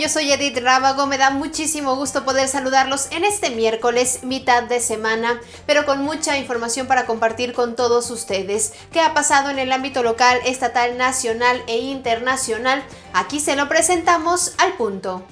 Yo soy Edith Rábago, me da muchísimo gusto poder saludarlos en este miércoles, mitad de semana, pero con mucha información para compartir con todos ustedes. ¿Qué ha pasado en el ámbito local, estatal, nacional e internacional? Aquí se lo presentamos al punto.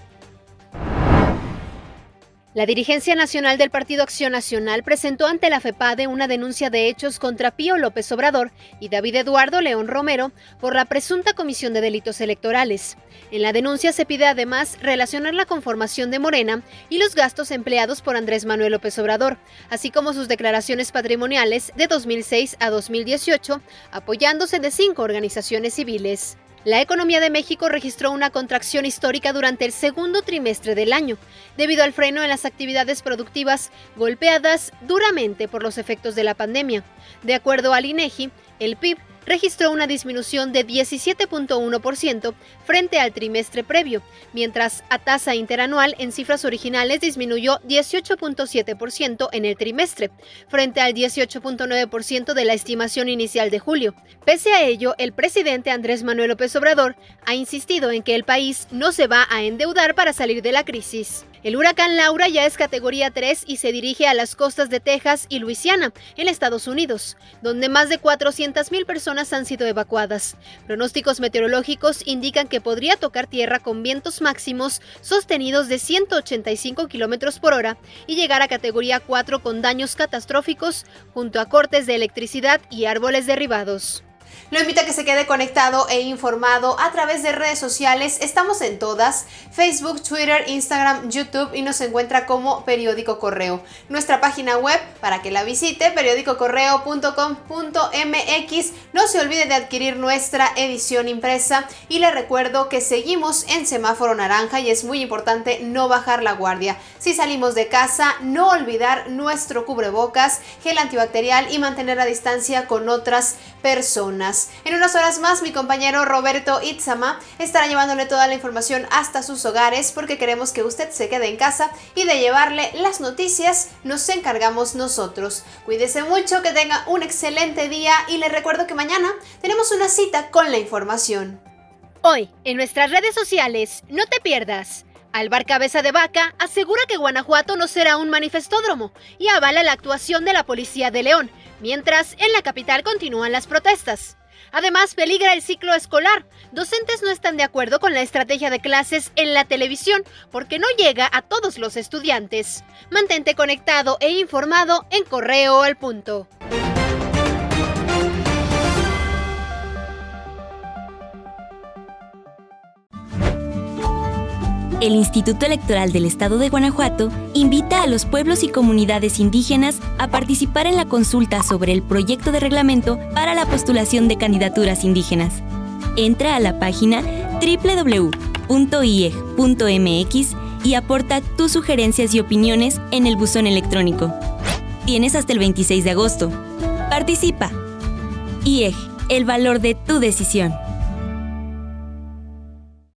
La dirigencia nacional del Partido Acción Nacional presentó ante la FEPADE una denuncia de hechos contra Pío López Obrador y David Eduardo León Romero por la presunta comisión de delitos electorales. En la denuncia se pide además relacionar la conformación de Morena y los gastos empleados por Andrés Manuel López Obrador, así como sus declaraciones patrimoniales de 2006 a 2018, apoyándose de cinco organizaciones civiles. La economía de México registró una contracción histórica durante el segundo trimestre del año, debido al freno en las actividades productivas golpeadas duramente por los efectos de la pandemia. De acuerdo al INEGI, el PIB registró una disminución de 17.1% frente al trimestre previo, mientras a tasa interanual en cifras originales disminuyó 18.7% en el trimestre, frente al 18.9% de la estimación inicial de julio. Pese a ello, el presidente Andrés Manuel López Obrador ha insistido en que el país no se va a endeudar para salir de la crisis. El huracán Laura ya es categoría 3 y se dirige a las costas de Texas y Luisiana, en Estados Unidos, donde más de 400.000 personas han sido evacuadas. Pronósticos meteorológicos indican que podría tocar tierra con vientos máximos sostenidos de 185 kilómetros por hora y llegar a categoría 4 con daños catastróficos junto a cortes de electricidad y árboles derribados. Lo invito a que se quede conectado e informado a través de redes sociales. Estamos en todas, Facebook, Twitter, Instagram, YouTube y nos encuentra como Periódico Correo. Nuestra página web para que la visite, periódicocorreo.com.mx. No se olvide de adquirir nuestra edición impresa y le recuerdo que seguimos en semáforo naranja y es muy importante no bajar la guardia. Si salimos de casa, no olvidar nuestro cubrebocas, gel antibacterial y mantener la distancia con otras personas. En unas horas más, mi compañero Roberto Itzama estará llevándole toda la información hasta sus hogares porque queremos que usted se quede en casa y de llevarle las noticias nos encargamos nosotros. Cuídese mucho, que tenga un excelente día y le recuerdo que mañana tenemos una cita con la información. Hoy, en nuestras redes sociales, no te pierdas. Alvar Cabeza de Vaca asegura que Guanajuato no será un manifestódromo y avala la actuación de la Policía de León, mientras en la capital continúan las protestas. Además, peligra el ciclo escolar. Docentes no están de acuerdo con la estrategia de clases en la televisión porque no llega a todos los estudiantes. Mantente conectado e informado en Correo al Punto. El Instituto Electoral del Estado de Guanajuato invita a los pueblos y comunidades indígenas a participar en la consulta sobre el proyecto de reglamento para la postulación de candidaturas indígenas. Entra a la página www.ieg.mx y aporta tus sugerencias y opiniones en el buzón electrónico. Tienes hasta el 26 de agosto. Participa. IEG, el valor de tu decisión.